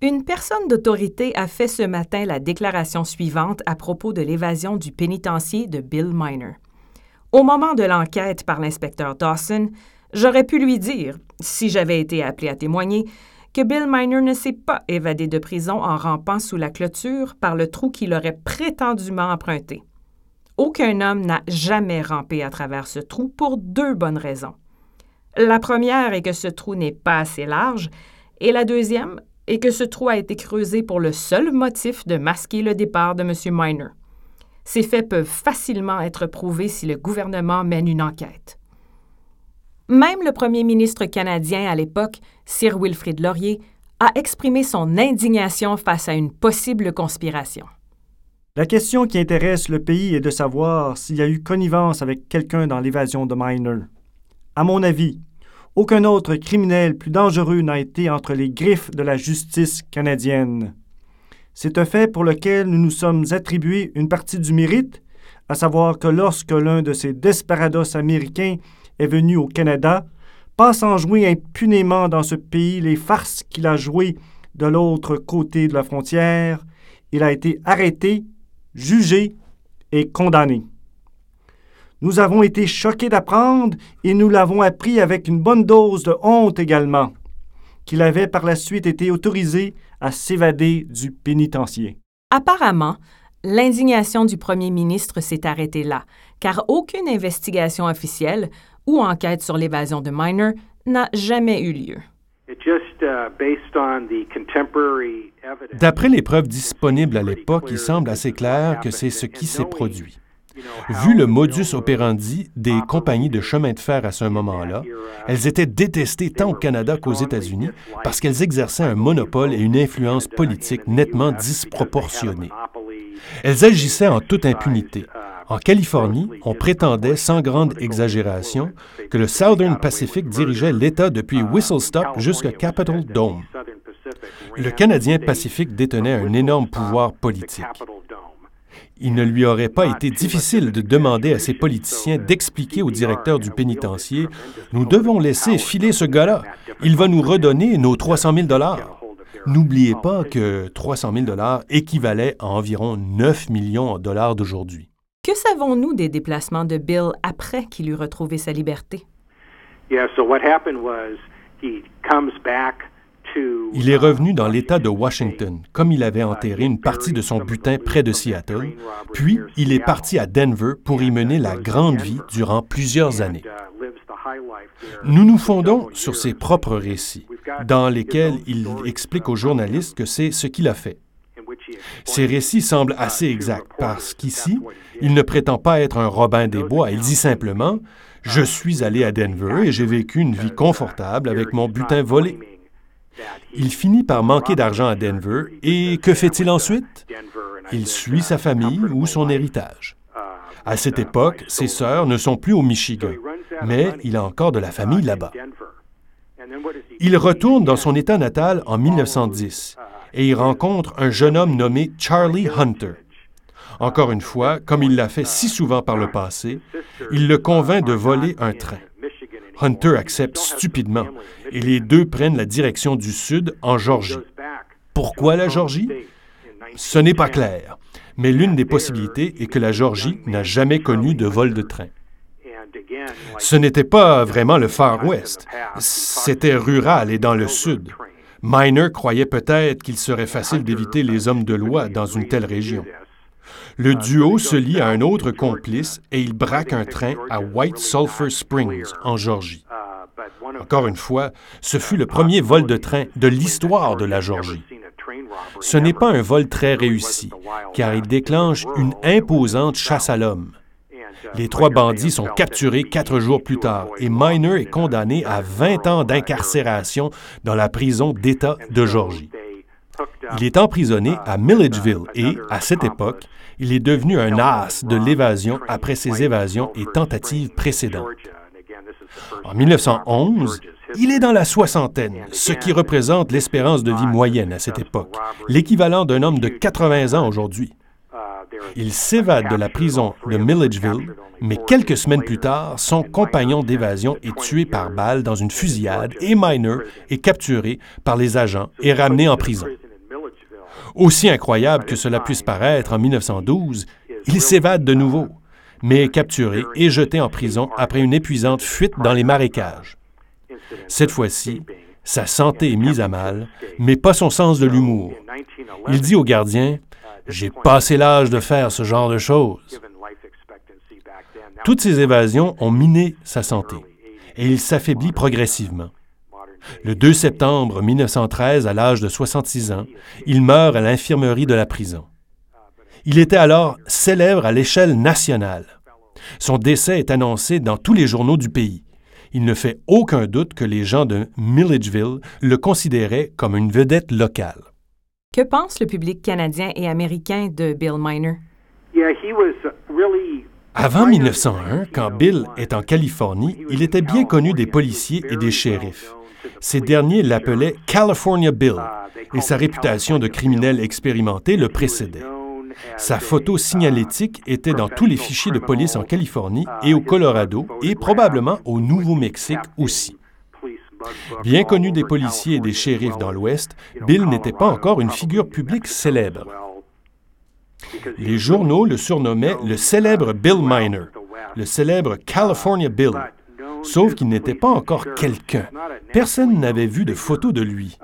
Une personne d'autorité a fait ce matin la déclaration suivante à propos de l'évasion du pénitencier de Bill Miner. Au moment de l'enquête par l'inspecteur Dawson, j'aurais pu lui dire, si j'avais été appelé à témoigner, que Bill Miner ne s'est pas évadé de prison en rampant sous la clôture par le trou qu'il aurait prétendument emprunté. Aucun homme n'a jamais rampé à travers ce trou pour deux bonnes raisons. La première est que ce trou n'est pas assez large et la deuxième est que ce trou a été creusé pour le seul motif de masquer le départ de M. Miner. Ces faits peuvent facilement être prouvés si le gouvernement mène une enquête. Même le premier ministre canadien à l'époque, Sir Wilfrid Laurier, a exprimé son indignation face à une possible conspiration. La question qui intéresse le pays est de savoir s'il y a eu connivence avec quelqu'un dans l'évasion de Miner. À mon avis, aucun autre criminel plus dangereux n'a été entre les griffes de la justice canadienne. C'est un fait pour lequel nous nous sommes attribués une partie du mérite, à savoir que lorsque l'un de ces desperados américains est venu au Canada, pas sans jouer impunément dans ce pays les farces qu'il a jouées de l'autre côté de la frontière, il a été arrêté, jugé et condamné. Nous avons été choqués d'apprendre, et nous l'avons appris avec une bonne dose de honte également, qu'il avait par la suite été autorisé à s'évader du pénitencier. Apparemment, l'indignation du premier ministre s'est arrêtée là, car aucune investigation officielle ou enquête sur l'évasion de Miner n'a jamais eu lieu. D'après les preuves disponibles à l'époque, il semble assez clair que c'est ce qui s'est produit. Vu le modus operandi des compagnies de chemin de fer à ce moment-là, elles étaient détestées tant au Canada qu'aux États-Unis parce qu'elles exerçaient un monopole et une influence politique nettement disproportionnés. Elles agissaient en toute impunité. En Californie, on prétendait sans grande exagération que le Southern Pacific dirigeait l'État depuis Whistle Stop jusqu'à Capitol Dome. Le Canadien Pacifique détenait un énorme pouvoir politique. Il ne lui aurait pas été difficile de demander à ses politiciens d'expliquer au directeur du pénitencier Nous devons laisser filer ce gars-là. Il va nous redonner nos 300 000 dollars. N'oubliez pas que 300 000 dollars équivalait à environ 9 millions de dollars d'aujourd'hui. Que savons-nous des déplacements de Bill après qu'il eut retrouvé sa liberté? Il est revenu dans l'État de Washington, comme il avait enterré une partie de son butin près de Seattle, puis il est parti à Denver pour y mener la grande vie durant plusieurs années. Nous nous fondons sur ses propres récits, dans lesquels il explique aux journalistes que c'est ce qu'il a fait. Ces récits semblent assez exacts parce qu'ici, il ne prétend pas être un Robin des Bois. Il dit simplement Je suis allé à Denver et j'ai vécu une vie confortable avec mon butin volé. Il finit par manquer d'argent à Denver et que fait-il ensuite? Il suit sa famille ou son héritage. À cette époque, ses sœurs ne sont plus au Michigan, mais il a encore de la famille là-bas. Il retourne dans son État natal en 1910 et il rencontre un jeune homme nommé Charlie Hunter. Encore une fois, comme il l'a fait si souvent par le passé, il le convainc de voler un train. Hunter accepte stupidement et les deux prennent la direction du sud en Georgie. Pourquoi la Georgie? Ce n'est pas clair, mais l'une des possibilités est que la Georgie n'a jamais connu de vol de train. Ce n'était pas vraiment le Far West, c'était rural et dans le sud. Miner croyait peut-être qu'il serait facile d'éviter les hommes de loi dans une telle région. Le duo se lie à un autre complice et il braque un train à White Sulphur Springs, en Georgie. Encore une fois, ce fut le premier vol de train de l'histoire de la Georgie. Ce n'est pas un vol très réussi, car il déclenche une imposante chasse à l'homme. Les trois bandits sont capturés quatre jours plus tard et Miner est condamné à 20 ans d'incarcération dans la prison d'État de Georgie. Il est emprisonné à Milledgeville et, à cette époque, il est devenu un as de l'évasion après ses évasions et tentatives précédentes. En 1911, il est dans la soixantaine, ce qui représente l'espérance de vie moyenne à cette époque, l'équivalent d'un homme de 80 ans aujourd'hui. Il s'évade de la prison de Milledgeville, mais quelques semaines plus tard, son compagnon d'évasion est tué par balle dans une fusillade et Miner est capturé par les agents et ramené en prison. Aussi incroyable que cela puisse paraître en 1912, il s'évade de nouveau, mais est capturé et jeté en prison après une épuisante fuite dans les marécages. Cette fois-ci, sa santé est mise à mal, mais pas son sens de l'humour. Il dit au gardien J'ai passé l'âge de faire ce genre de choses. Toutes ces évasions ont miné sa santé et il s'affaiblit progressivement. Le 2 septembre 1913, à l'âge de 66 ans, il meurt à l'infirmerie de la prison. Il était alors célèbre à l'échelle nationale. Son décès est annoncé dans tous les journaux du pays. Il ne fait aucun doute que les gens de Milledgeville le considéraient comme une vedette locale. Que pense le public canadien et américain de Bill Miner? Avant 1901, quand Bill est en Californie, il était bien connu des policiers et des shérifs. Ces derniers l'appelaient California Bill et sa réputation de criminel expérimenté le précédait. Sa photo signalétique était dans tous les fichiers de police en Californie et au Colorado et probablement au Nouveau-Mexique aussi. Bien connu des policiers et des shérifs dans l'Ouest, Bill n'était pas encore une figure publique célèbre. Les journaux le surnommaient le célèbre Bill Miner, le célèbre California Bill, sauf qu'il n'était pas encore quelqu'un. Personne n'avait vu de photo de lui.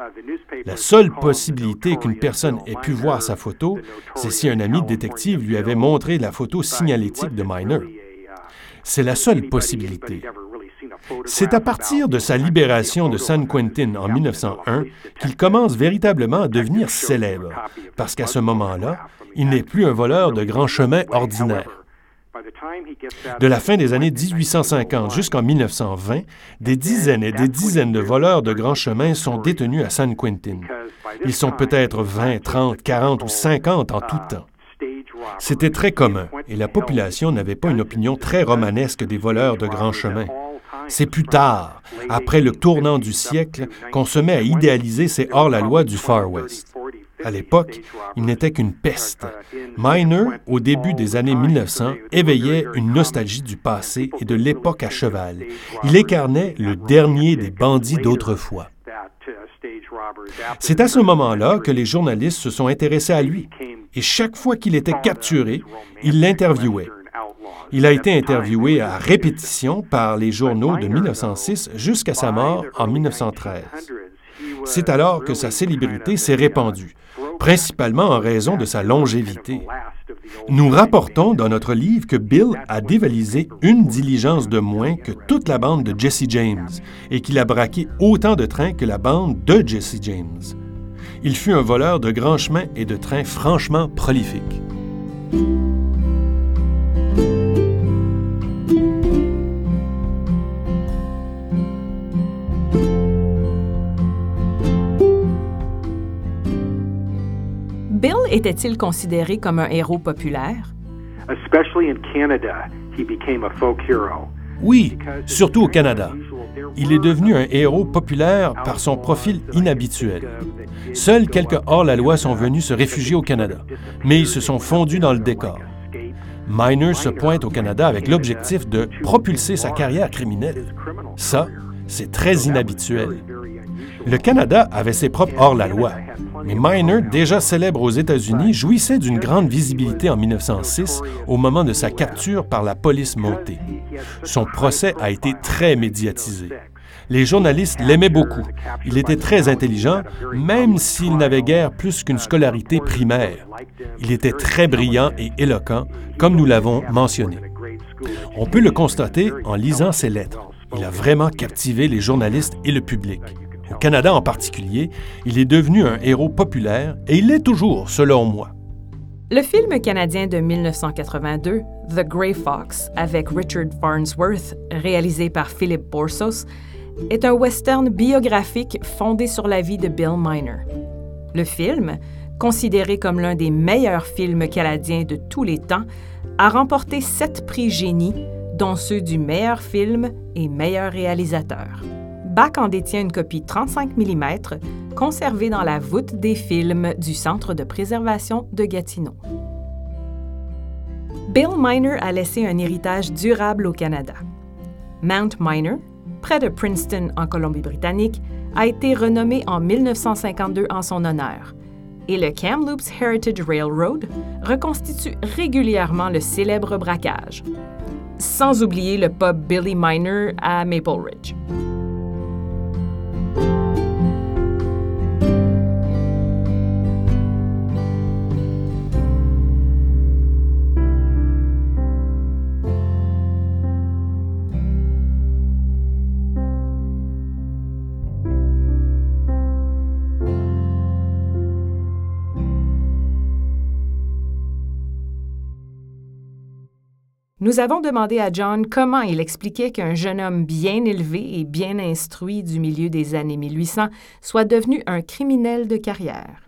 La seule possibilité qu'une personne ait pu voir sa photo, c'est si un ami détective lui avait montré la photo signalétique de Miner. C'est la seule possibilité. C'est à partir de sa libération de San Quentin en 1901 qu'il commence véritablement à devenir célèbre, parce qu'à ce moment-là, il n'est plus un voleur de grand chemin ordinaire. De la fin des années 1850 jusqu'en 1920, des dizaines et des dizaines de voleurs de grands chemins sont détenus à San Quentin. Ils sont peut-être 20, 30, 40 ou 50 en tout temps. C'était très commun et la population n'avait pas une opinion très romanesque des voleurs de grands chemins. C'est plus tard, après le tournant du siècle, qu'on se met à idéaliser ces hors-la-loi du Far West. À l'époque, il n'était qu'une peste. Miner, au début des années 1900, éveillait une nostalgie du passé et de l'époque à cheval. Il incarnait le dernier des bandits d'autrefois. C'est à ce moment-là que les journalistes se sont intéressés à lui. Et chaque fois qu'il était capturé, ils l'interviewaient. Il a été interviewé à répétition par les journaux de 1906 jusqu'à sa mort en 1913. C'est alors que sa célébrité s'est répandue, principalement en raison de sa longévité. Nous rapportons dans notre livre que Bill a dévalisé une diligence de moins que toute la bande de Jesse James et qu'il a braqué autant de trains que la bande de Jesse James. Il fut un voleur de grands chemins et de trains franchement prolifique. Bill était-il considéré comme un héros populaire? Oui, surtout au Canada. Il est devenu un héros populaire par son profil inhabituel. Seuls quelques hors-la-loi sont venus se réfugier au Canada, mais ils se sont fondus dans le décor. Miner se pointe au Canada avec l'objectif de propulser sa carrière criminelle. Ça, c'est très inhabituel. Le Canada avait ses propres hors-la-loi, mais Miner, déjà célèbre aux États-Unis, jouissait d'une grande visibilité en 1906 au moment de sa capture par la police montée. Son procès a été très médiatisé. Les journalistes l'aimaient beaucoup. Il était très intelligent, même s'il n'avait guère plus qu'une scolarité primaire. Il était très brillant et éloquent, comme nous l'avons mentionné. On peut le constater en lisant ses lettres. Il a vraiment captivé les journalistes et le public. Au Canada en particulier, il est devenu un héros populaire et il l'est toujours, selon moi. Le film canadien de 1982, The Grey Fox, avec Richard Farnsworth, réalisé par Philip Borsos, est un western biographique fondé sur la vie de Bill Miner. Le film, considéré comme l'un des meilleurs films canadiens de tous les temps, a remporté sept prix Génie, dont ceux du meilleur film et meilleur réalisateur. Bach en détient une copie 35 mm conservée dans la voûte des films du Centre de préservation de Gatineau. Bill Miner a laissé un héritage durable au Canada. Mount Miner, près de Princeton en Colombie-Britannique, a été renommé en 1952 en son honneur. Et le Kamloops Heritage Railroad reconstitue régulièrement le célèbre braquage. Sans oublier le pub Billy Miner à Maple Ridge. Nous avons demandé à John comment il expliquait qu'un jeune homme bien élevé et bien instruit du milieu des années 1800 soit devenu un criminel de carrière.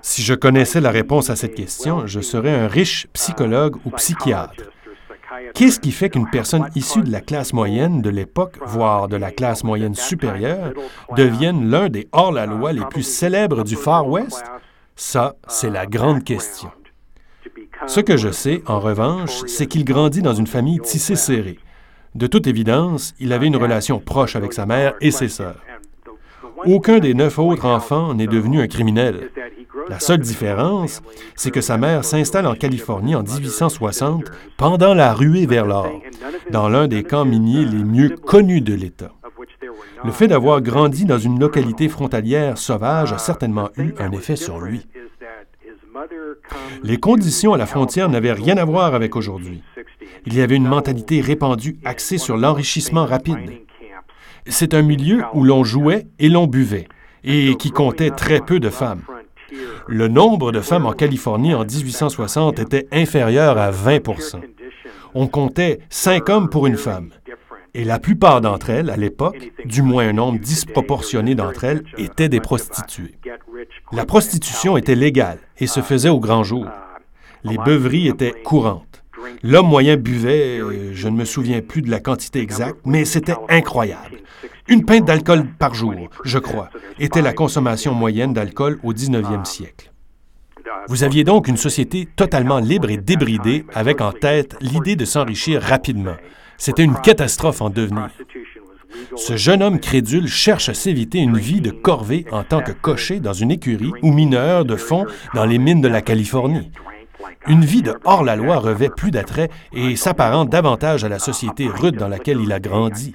Si je connaissais la réponse à cette question, je serais un riche psychologue ou psychiatre. Qu'est-ce qui fait qu'une personne issue de la classe moyenne de l'époque, voire de la classe moyenne supérieure, devienne l'un des hors-la-loi les plus célèbres du Far West? Ça, c'est la grande question. Ce que je sais, en revanche, c'est qu'il grandit dans une famille tissée serrée. De toute évidence, il avait une relation proche avec sa mère et ses sœurs. Aucun des neuf autres enfants n'est devenu un criminel. La seule différence, c'est que sa mère s'installe en Californie en 1860 pendant la ruée vers l'or, dans l'un des camps miniers les mieux connus de l'État. Le fait d'avoir grandi dans une localité frontalière sauvage a certainement eu un effet sur lui. Les conditions à la frontière n'avaient rien à voir avec aujourd'hui. Il y avait une mentalité répandue axée sur l'enrichissement rapide. C'est un milieu où l'on jouait et l'on buvait, et qui comptait très peu de femmes. Le nombre de femmes en Californie en 1860 était inférieur à 20% On comptait cinq hommes pour une femme. Et la plupart d'entre elles, à l'époque, du moins un nombre disproportionné d'entre elles, étaient des prostituées. La prostitution était légale et se faisait au grand jour. Les beuveries étaient courantes. L'homme moyen buvait, je ne me souviens plus de la quantité exacte, mais c'était incroyable. Une pinte d'alcool par jour, je crois, était la consommation moyenne d'alcool au 19e siècle. Vous aviez donc une société totalement libre et débridée avec en tête l'idée de s'enrichir rapidement, c'était une catastrophe en devenir. Ce jeune homme crédule cherche à s'éviter une vie de corvée en tant que cocher dans une écurie ou mineur de fond dans les mines de la Californie. Une vie de hors-la-loi revêt plus d'attrait et s'apparente davantage à la société rude dans laquelle il a grandi.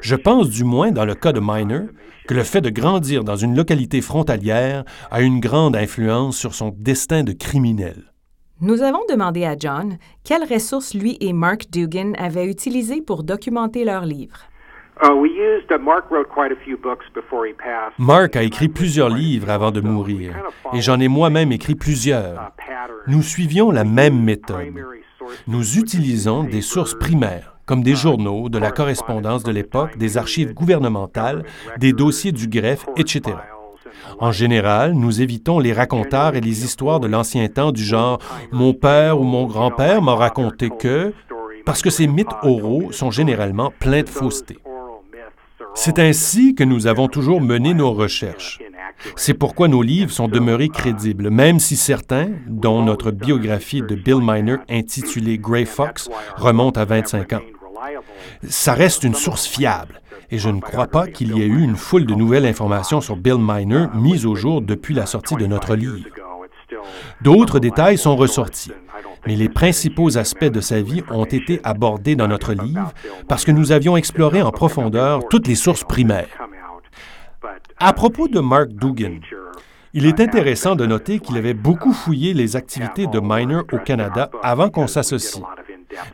Je pense du moins dans le cas de Miner que le fait de grandir dans une localité frontalière a une grande influence sur son destin de criminel. Nous avons demandé à John quelles ressources lui et Mark Dugan avaient utilisées pour documenter leurs livres. Uh, Mark a écrit plusieurs livres avant de mourir, et j'en ai moi-même écrit plusieurs. Nous suivions la même méthode. Nous utilisons des sources primaires, comme des journaux, de la correspondance de l'époque, des archives gouvernementales, des dossiers du greffe, etc. En général, nous évitons les racontars et les histoires de l'ancien temps du genre Mon père ou mon grand-père m'a raconté que, parce que ces mythes oraux sont généralement pleins de fausseté. C'est ainsi que nous avons toujours mené nos recherches. C'est pourquoi nos livres sont demeurés crédibles, même si certains, dont notre biographie de Bill Miner intitulée Grey Fox, remonte à 25 ans. Ça reste une source fiable, et je ne crois pas qu'il y ait eu une foule de nouvelles informations sur Bill Miner mises au jour depuis la sortie de notre livre. D'autres détails sont ressortis, mais les principaux aspects de sa vie ont été abordés dans notre livre parce que nous avions exploré en profondeur toutes les sources primaires. À propos de Mark Dugan, il est intéressant de noter qu'il avait beaucoup fouillé les activités de Miner au Canada avant qu'on s'associe.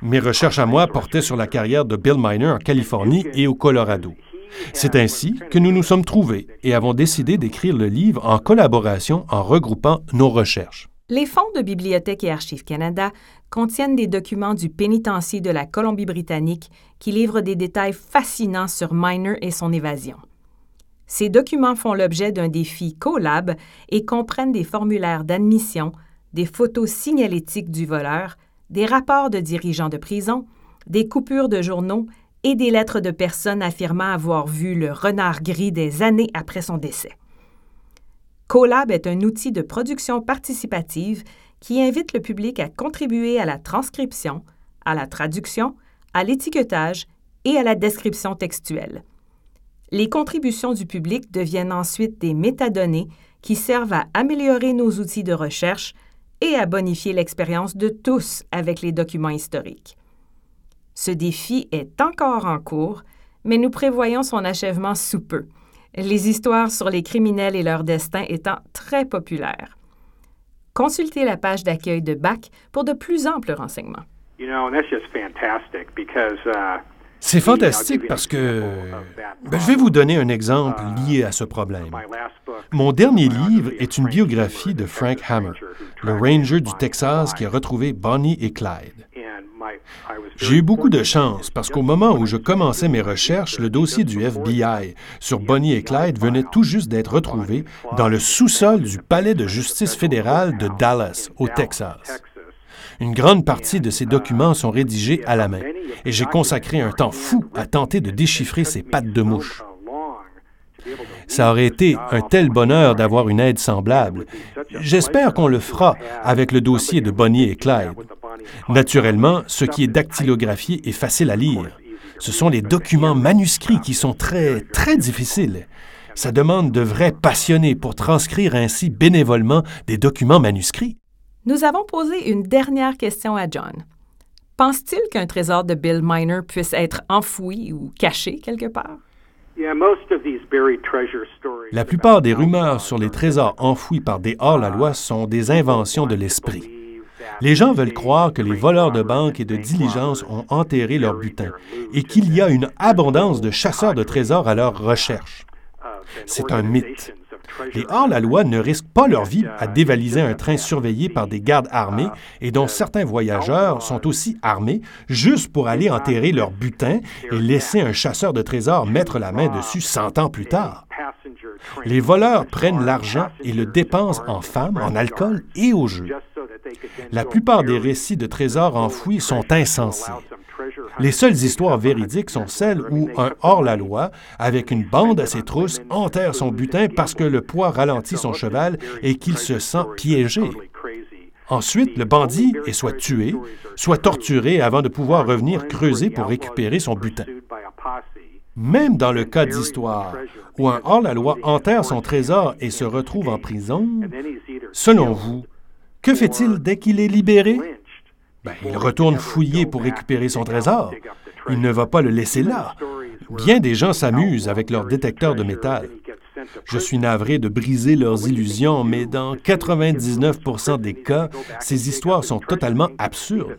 Mes recherches à moi portaient sur la carrière de Bill Miner en Californie et au Colorado. C'est ainsi que nous nous sommes trouvés et avons décidé d'écrire le livre en collaboration en regroupant nos recherches. Les fonds de Bibliothèque et Archives Canada contiennent des documents du pénitencier de la Colombie-Britannique qui livrent des détails fascinants sur Miner et son évasion. Ces documents font l'objet d'un défi collab et comprennent des formulaires d'admission, des photos signalétiques du voleur, des rapports de dirigeants de prison, des coupures de journaux et des lettres de personnes affirmant avoir vu le renard gris des années après son décès. Colab est un outil de production participative qui invite le public à contribuer à la transcription, à la traduction, à l'étiquetage et à la description textuelle. Les contributions du public deviennent ensuite des métadonnées qui servent à améliorer nos outils de recherche et à bonifier l'expérience de tous avec les documents historiques. Ce défi est encore en cours, mais nous prévoyons son achèvement sous peu, les histoires sur les criminels et leur destin étant très populaires. Consultez la page d'accueil de BAC pour de plus amples renseignements. C'est fantastique parce que... Ben, je vais vous donner un exemple lié à ce problème. Mon dernier livre est une biographie de Frank Hammer, le ranger du Texas qui a retrouvé Bonnie et Clyde. J'ai eu beaucoup de chance parce qu'au moment où je commençais mes recherches, le dossier du FBI sur Bonnie et Clyde venait tout juste d'être retrouvé dans le sous-sol du palais de justice fédéral de Dallas, au Texas. Une grande partie de ces documents sont rédigés à la main, et j'ai consacré un temps fou à tenter de déchiffrer ces pattes de mouche. Ça aurait été un tel bonheur d'avoir une aide semblable. J'espère qu'on le fera avec le dossier de Bonnie et Clyde. Naturellement, ce qui est dactylographié est facile à lire. Ce sont les documents manuscrits qui sont très, très difficiles. Ça demande de vrais passionnés pour transcrire ainsi bénévolement des documents manuscrits. Nous avons posé une dernière question à John. Pense-t-il qu'un trésor de Bill Miner puisse être enfoui ou caché quelque part? La plupart des rumeurs sur les trésors enfouis par des hors-la-loi sont des inventions de l'esprit. Les gens veulent croire que les voleurs de banques et de diligences ont enterré leur butin et qu'il y a une abondance de chasseurs de trésors à leur recherche. C'est un mythe. Les hors-la-loi ne risquent pas leur vie à dévaliser un train surveillé par des gardes armés et dont certains voyageurs sont aussi armés juste pour aller enterrer leur butin et laisser un chasseur de trésors mettre la main dessus cent ans plus tard. Les voleurs prennent l'argent et le dépensent en femmes, en alcool et au jeu. La plupart des récits de trésors enfouis sont insensés. Les seules histoires véridiques sont celles où un hors-la-loi, avec une bande à ses trousses, enterre son butin parce que le poids ralentit son cheval et qu'il se sent piégé. Ensuite, le bandit est soit tué, soit torturé avant de pouvoir revenir creuser pour récupérer son butin. Même dans le cas d'histoire où un hors-la-loi enterre son trésor et se retrouve en prison, selon vous, que fait-il dès qu'il est libéré? Ben, il retourne fouiller pour récupérer son trésor. Il ne va pas le laisser là. Bien des gens s'amusent avec leurs détecteurs de métal. Je suis navré de briser leurs illusions, mais dans 99% des cas, ces histoires sont totalement absurdes.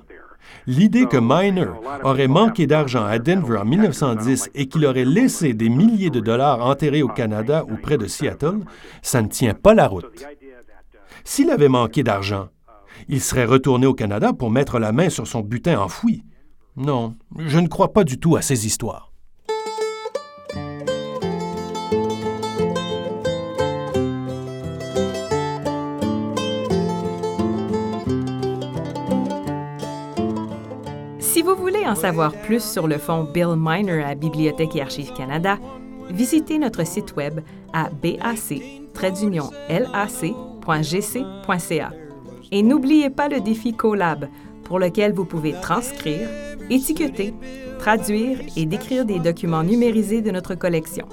L'idée que Miner aurait manqué d'argent à Denver en 1910 et qu'il aurait laissé des milliers de dollars enterrés au Canada ou près de Seattle, ça ne tient pas la route. S'il avait manqué d'argent, il serait retourné au Canada pour mettre la main sur son butin enfoui. Non, je ne crois pas du tout à ces histoires. Si vous voulez en savoir plus sur le fonds Bill Miner à Bibliothèque et Archives Canada, visitez notre site web à bac-lac.gc.ca. Et n'oubliez pas le défi CoLab, pour lequel vous pouvez transcrire, étiqueter, traduire et décrire des documents numérisés de notre collection.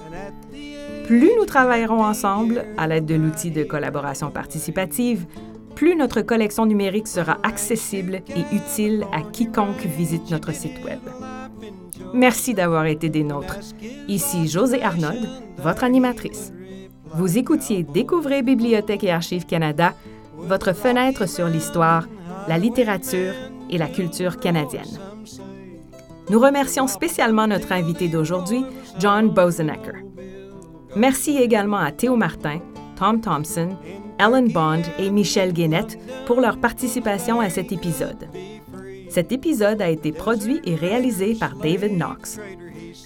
Plus nous travaillerons ensemble à l'aide de l'outil de collaboration participative, plus notre collection numérique sera accessible et utile à quiconque visite notre site Web. Merci d'avoir été des nôtres. Ici José Arnold, votre animatrice. Vous écoutiez Découvrez Bibliothèque et Archives Canada, votre fenêtre sur l'histoire, la littérature et la culture canadienne. Nous remercions spécialement notre invité d'aujourd'hui, John Bosenecker. Merci également à Théo Martin, Tom Thompson, Ellen Bond et Michel Guénette pour leur participation à cet épisode. Cet épisode a été produit et réalisé par David Knox.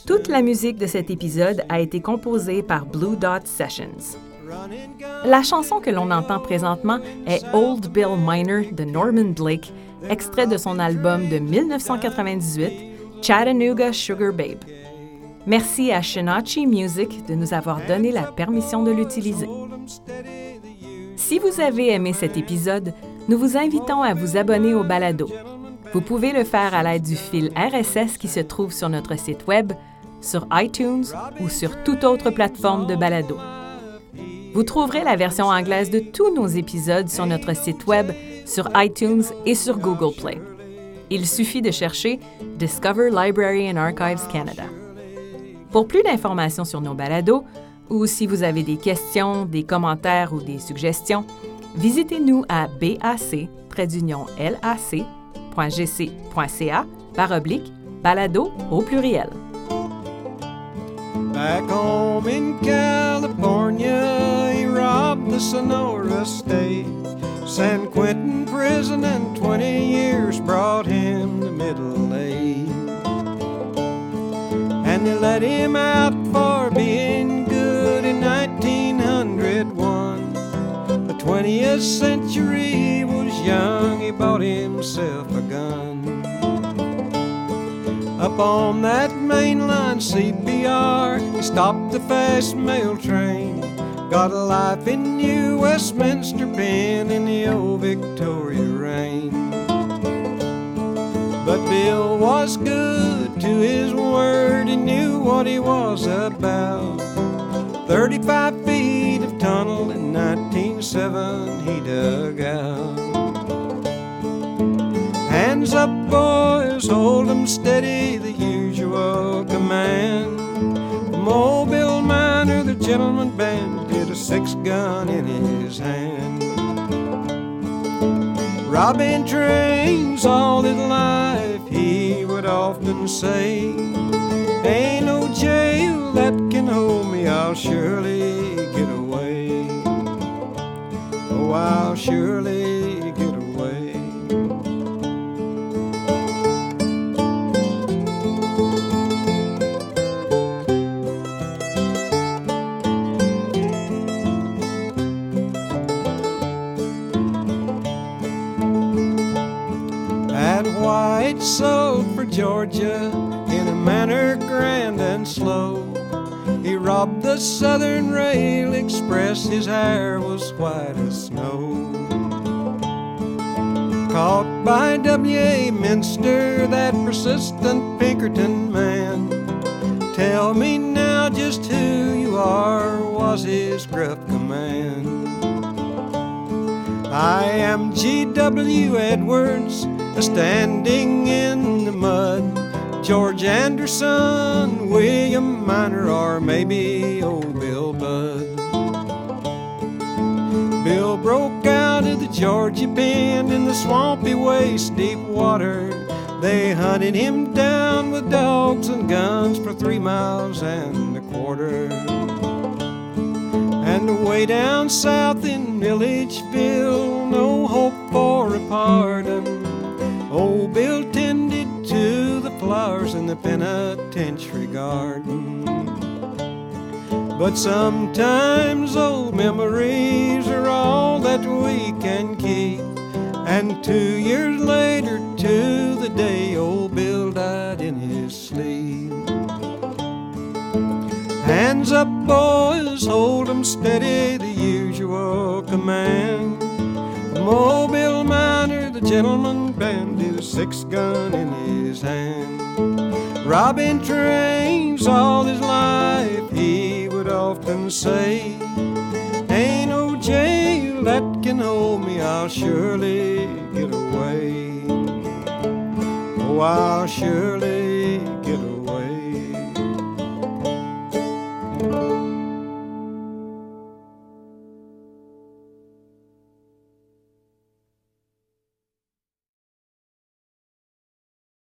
Toute la musique de cet épisode a été composée par Blue Dot Sessions. La chanson que l'on entend présentement est Old Bill Miner de Norman Blake, extrait de son album de 1998, Chattanooga Sugar Babe. Merci à Shinachi Music de nous avoir donné la permission de l'utiliser. Si vous avez aimé cet épisode, nous vous invitons à vous abonner au balado. Vous pouvez le faire à l'aide du fil RSS qui se trouve sur notre site Web, sur iTunes ou sur toute autre plateforme de balado. Vous trouverez la version anglaise de tous nos épisodes sur notre site Web, sur iTunes et sur Google Play. Il suffit de chercher Discover Library and Archives Canada. Pour plus d'informations sur nos balados, ou si vous avez des questions, des commentaires ou des suggestions, visitez-nous à bac.gc.ca par oblique balado au pluriel. Back home in California, he robbed the Sonora State. San Quentin prison and 20 years brought him to middle age. And they let him out for being good in 1901. The 20th century was young, he bought himself a gun. Up on that mainline CBR, he stopped the fast mail train. Got a life in New Westminster pen in the old Victoria rain. But Bill was good to his word, he knew what he was about. 35 feet of tunnel in 1907 he dug out. Hands up, boys, hold 'em steady, the usual command. The mobile miner, the gentleman bandit, a six gun in his hand. Robbing trains all his life, he would often say, Ain't no jail that can hold me, I'll surely get away. Oh, I'll surely Georgia in a manner grand and slow. He robbed the Southern Rail Express, his hair was white as snow. Caught by W.A. Minster, that persistent Pinkerton man. Tell me now just who you are, was his gruff command. I am G.W. Edwards, standing in mud. George Anderson, William Miner, or maybe old Bill Budd. Bill broke out of the Georgia pen in the swampy waist deep water. They hunted him down with dogs and guns for three miles and a quarter. And away down south in Milledgeville, no hope for a pardon. Old Bill the penitentiary garden. But sometimes old memories are all that we can keep. And two years later, to the day old Bill died in his sleep. Hands up, boys, hold 'em steady, the usual command. The mobile miner, the gentleman bandit, a six gun in his hand. Robbing trains all his life, he would often say, Ain't no jail that can hold me, I'll surely get away. Oh, I'll surely